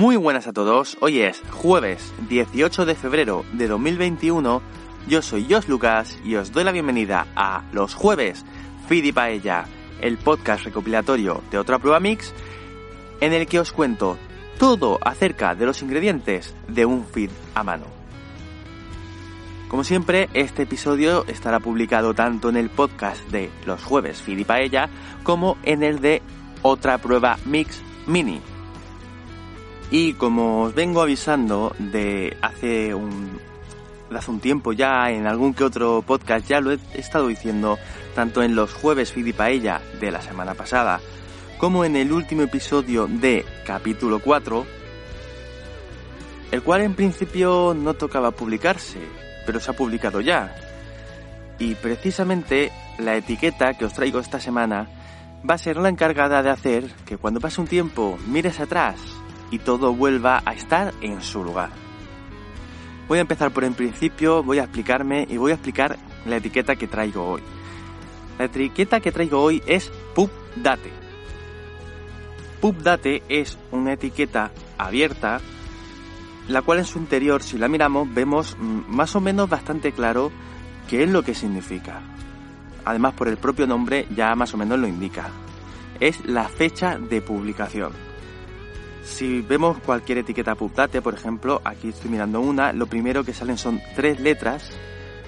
Muy buenas a todos, hoy es jueves 18 de febrero de 2021, yo soy Jos Lucas y os doy la bienvenida a Los Jueves Feed Paella, el podcast recopilatorio de otra prueba mix en el que os cuento todo acerca de los ingredientes de un feed a mano. Como siempre, este episodio estará publicado tanto en el podcast de Los Jueves Feed Paella como en el de otra prueba mix mini y como os vengo avisando de hace un, de hace un tiempo ya, en algún que otro podcast ya lo he estado diciendo, tanto en los jueves Fidi Paella de la semana pasada, como en el último episodio de capítulo 4, el cual en principio no tocaba publicarse, pero se ha publicado ya. Y precisamente la etiqueta que os traigo esta semana va a ser la encargada de hacer que cuando pase un tiempo mires atrás y todo vuelva a estar en su lugar. Voy a empezar por el principio, voy a explicarme y voy a explicar la etiqueta que traigo hoy. La etiqueta que traigo hoy es PubDate. PubDate es una etiqueta abierta, la cual en su interior, si la miramos, vemos mm, más o menos bastante claro qué es lo que significa. Además, por el propio nombre ya más o menos lo indica. Es la fecha de publicación. Si vemos cualquier etiqueta PubDate, por ejemplo, aquí estoy mirando una, lo primero que salen son tres letras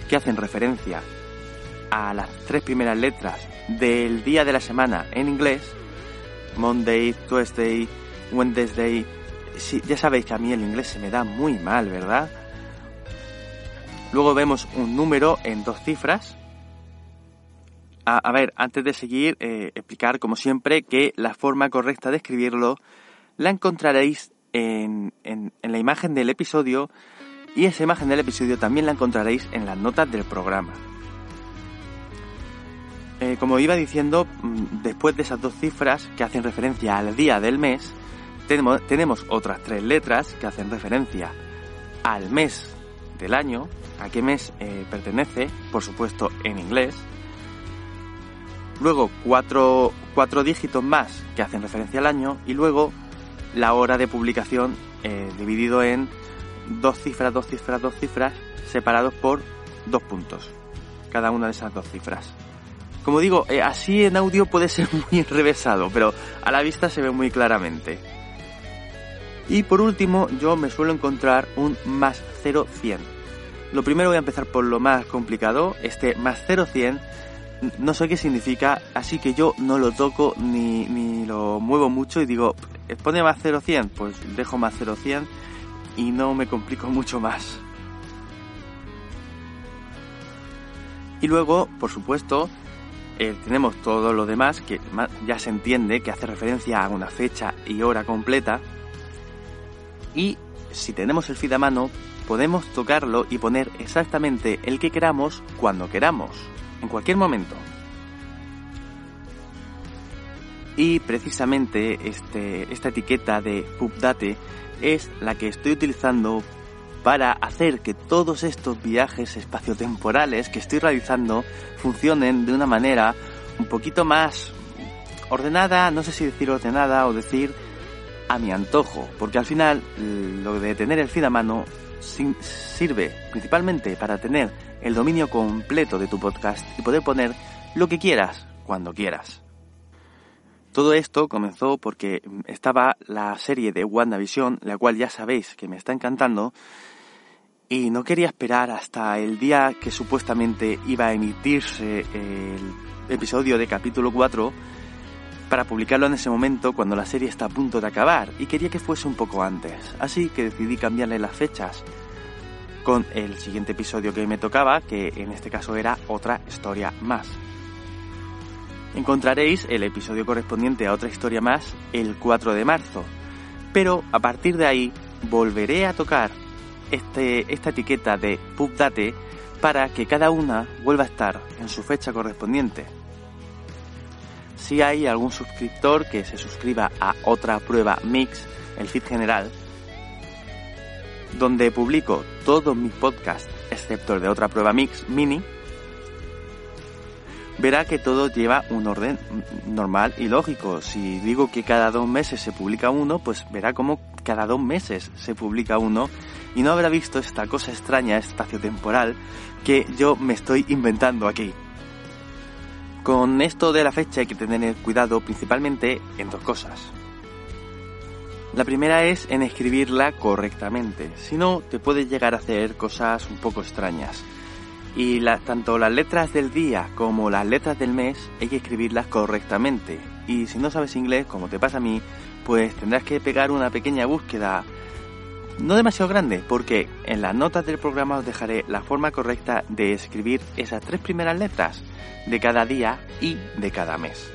que hacen referencia a las tres primeras letras del día de la semana en inglés, Monday, Tuesday, Wednesday. ya sabéis que a mí el inglés se me da muy mal, ¿verdad? Luego vemos un número en dos cifras. A, ver, antes de seguir, eh, explicar como siempre que la forma correcta de escribirlo la encontraréis en, en, la imagen del episodio y esa imagen del episodio también la encontraréis en las notas del programa. Eh, como iba diciendo, mm, después de esas dos cifras que hacen referencia al día del mes, tenemos, tenemos otras tres letras que hacen referencia al mes del año, a qué mes eh, pertenece, por supuesto en inglés. Luego cuatro, cuatro dígitos más que hacen referencia al año y luego la hora de publicación eh, dividido en dos cifras, dos cifras, dos cifras, separados por dos puntos, cada una de esas dos cifras. Como digo, eh, así en audio puede ser muy enrevesado, pero a la vista se ve muy claramente. Y por último, yo me suelo encontrar un más 0,100. Lo primero voy a empezar por lo más complicado. Este más 0,100 no sé qué significa, así que yo no lo toco ni, ni lo muevo mucho y digo, pone más 0,100, pues dejo más 0,100 y no me complico mucho más. Y luego, por supuesto, eh, tenemos todo lo demás que ya se entiende que hace referencia a una fecha y hora completa. Y si tenemos el feed a mano, podemos tocarlo y poner exactamente el que queramos cuando queramos, en cualquier momento. Y precisamente este, esta etiqueta de PubDate es la que estoy utilizando para hacer que todos estos viajes espaciotemporales que estoy realizando funcionen de una manera un poquito más ordenada, no sé si decir ordenada o decir a mi antojo, porque al final lo de tener el feed a mano sirve principalmente para tener el dominio completo de tu podcast y poder poner lo que quieras cuando quieras. Todo esto comenzó porque estaba la serie de WandaVision, la cual ya sabéis que me está encantando, y no quería esperar hasta el día que supuestamente iba a emitirse el episodio de capítulo 4 para publicarlo en ese momento cuando la serie está a punto de acabar y quería que fuese un poco antes. Así que decidí cambiarle las fechas con el siguiente episodio que me tocaba, que en este caso era otra historia más encontraréis el episodio correspondiente a otra historia más el 4 de marzo. Pero a partir de ahí volveré a tocar este, esta etiqueta de PubDate para que cada una vuelva a estar en su fecha correspondiente. Si hay algún suscriptor que se suscriba a otra prueba Mix, el feed general, donde publico todos mis podcasts excepto el de otra prueba Mix mini, verá que todo lleva un orden normal y lógico. Si digo que cada dos meses se publica uno, pues verá cómo cada dos meses se publica uno y no habrá visto esta cosa extraña espacio-temporal que yo me estoy inventando aquí. Con esto de la fecha hay que tener cuidado principalmente en dos cosas. La primera es en escribirla correctamente, si no te puede llegar a hacer cosas un poco extrañas. Y tanto las letras del día como las letras del mes hay que escribirlas correctamente. Y si no sabes inglés, como te pasa a mí, pues tendrás que pegar una pequeña búsqueda no demasiado grande, porque en las notas del programa os dejaré la forma correcta de escribir esas tres primeras letras de cada día y de cada mes.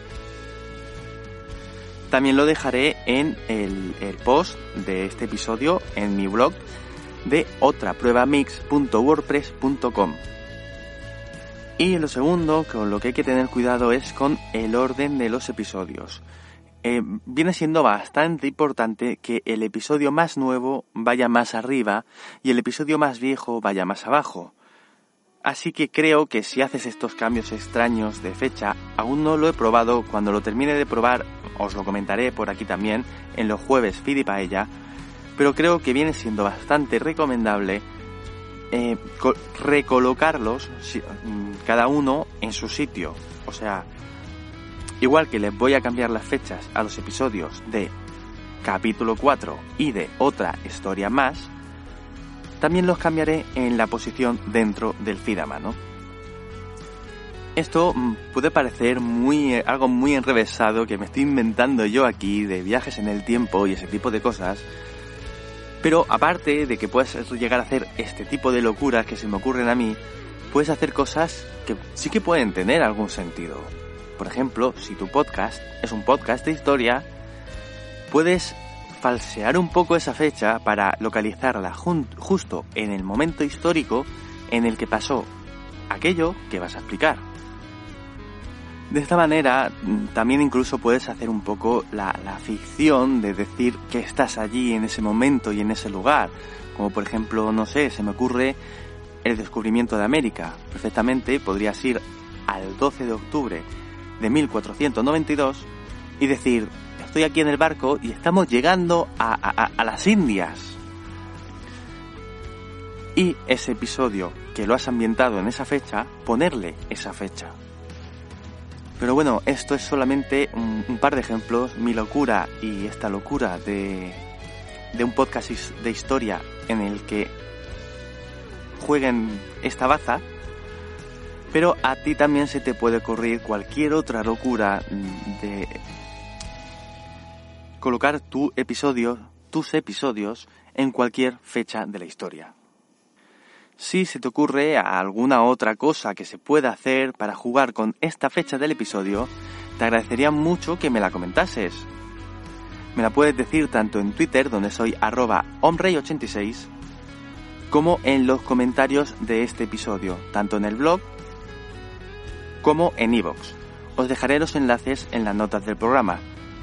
También lo dejaré en el, post de este episodio en mi blog de otrapruebamix.wordpress.com. Y lo segundo, con lo que hay que tener cuidado es con el orden de los episodios. Eh, viene siendo bastante importante que el episodio más nuevo vaya más arriba y el episodio más viejo vaya más abajo. Así que creo que si haces estos cambios extraños de fecha, aún no lo he probado, cuando lo termine de probar os lo comentaré por aquí también en los jueves Fidi Paella, pero creo que viene siendo bastante recomendable eh, recolocarlos mm, cada uno en su sitio. O sea, igual que les voy a cambiar las fechas a los episodios de capítulo 4 y de otra historia más, también los cambiaré en la posición dentro del feed a mano. Esto mm, puede parecer muy, eh, algo muy enrevesado que me estoy inventando yo aquí de viajes en el tiempo y ese tipo de cosas, pero aparte de que puedes llegar a hacer este tipo de locuras que se me ocurren a mí, puedes hacer cosas que sí que pueden tener algún sentido. Por ejemplo, si tu podcast es un podcast de historia, puedes falsear un poco esa fecha para localizarla justo en el momento histórico en el que pasó aquello que vas a explicar. De esta manera también incluso puedes hacer un poco la, ficción de decir que estás allí en ese momento y en ese lugar. Como por ejemplo, no sé, se me ocurre el descubrimiento de América. Perfectamente podrías ir al 12 de octubre de 1492 y decir, estoy aquí en el barco y estamos llegando a las Indias. Y ese episodio que lo has ambientado en esa fecha, ponerle esa fecha. Pero bueno, esto es solamente un, par de ejemplos. Mi locura y esta locura de, de un podcast de historia en el que jueguen esta baza. Pero a ti también se te puede ocurrir cualquier otra locura de colocar tu episodio, tus episodios en cualquier fecha de la historia. Si se te ocurre alguna otra cosa que se pueda hacer para jugar con esta fecha del episodio, te agradecería mucho que me la comentases. Me la puedes decir tanto en Twitter, donde soy arroba omrey86, como en los comentarios de este episodio, tanto en el blog como en iVoox. Os dejaré los enlaces en las notas del programa.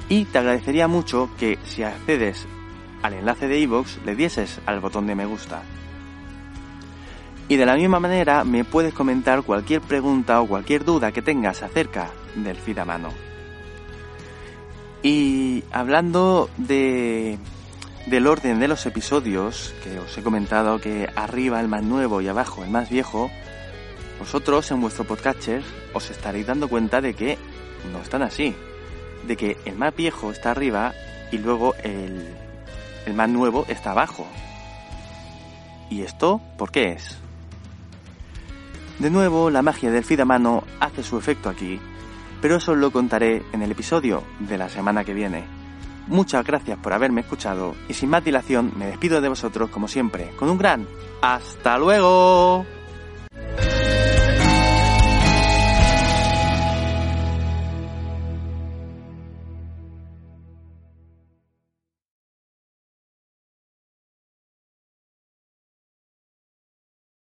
Y te agradecería mucho que si accedes al enlace de iVoox le dieses al botón de me gusta. Y de la misma manera me puedes comentar cualquier pregunta o cualquier duda que tengas acerca del feed a mano. Y hablando de, del orden de los episodios, que os he comentado que arriba el más nuevo y abajo el más viejo, vosotros en vuestro podcatcher os estaréis dando cuenta de que no están así. De que el más viejo está arriba y luego el, el más nuevo está abajo. ¿Y esto por qué es? De nuevo, la magia del feed a mano hace su efecto aquí, pero eso lo contaré en el episodio de la semana que viene. Muchas gracias por haberme escuchado y sin más dilación me despido de vosotros como siempre con un gran ¡Hasta luego!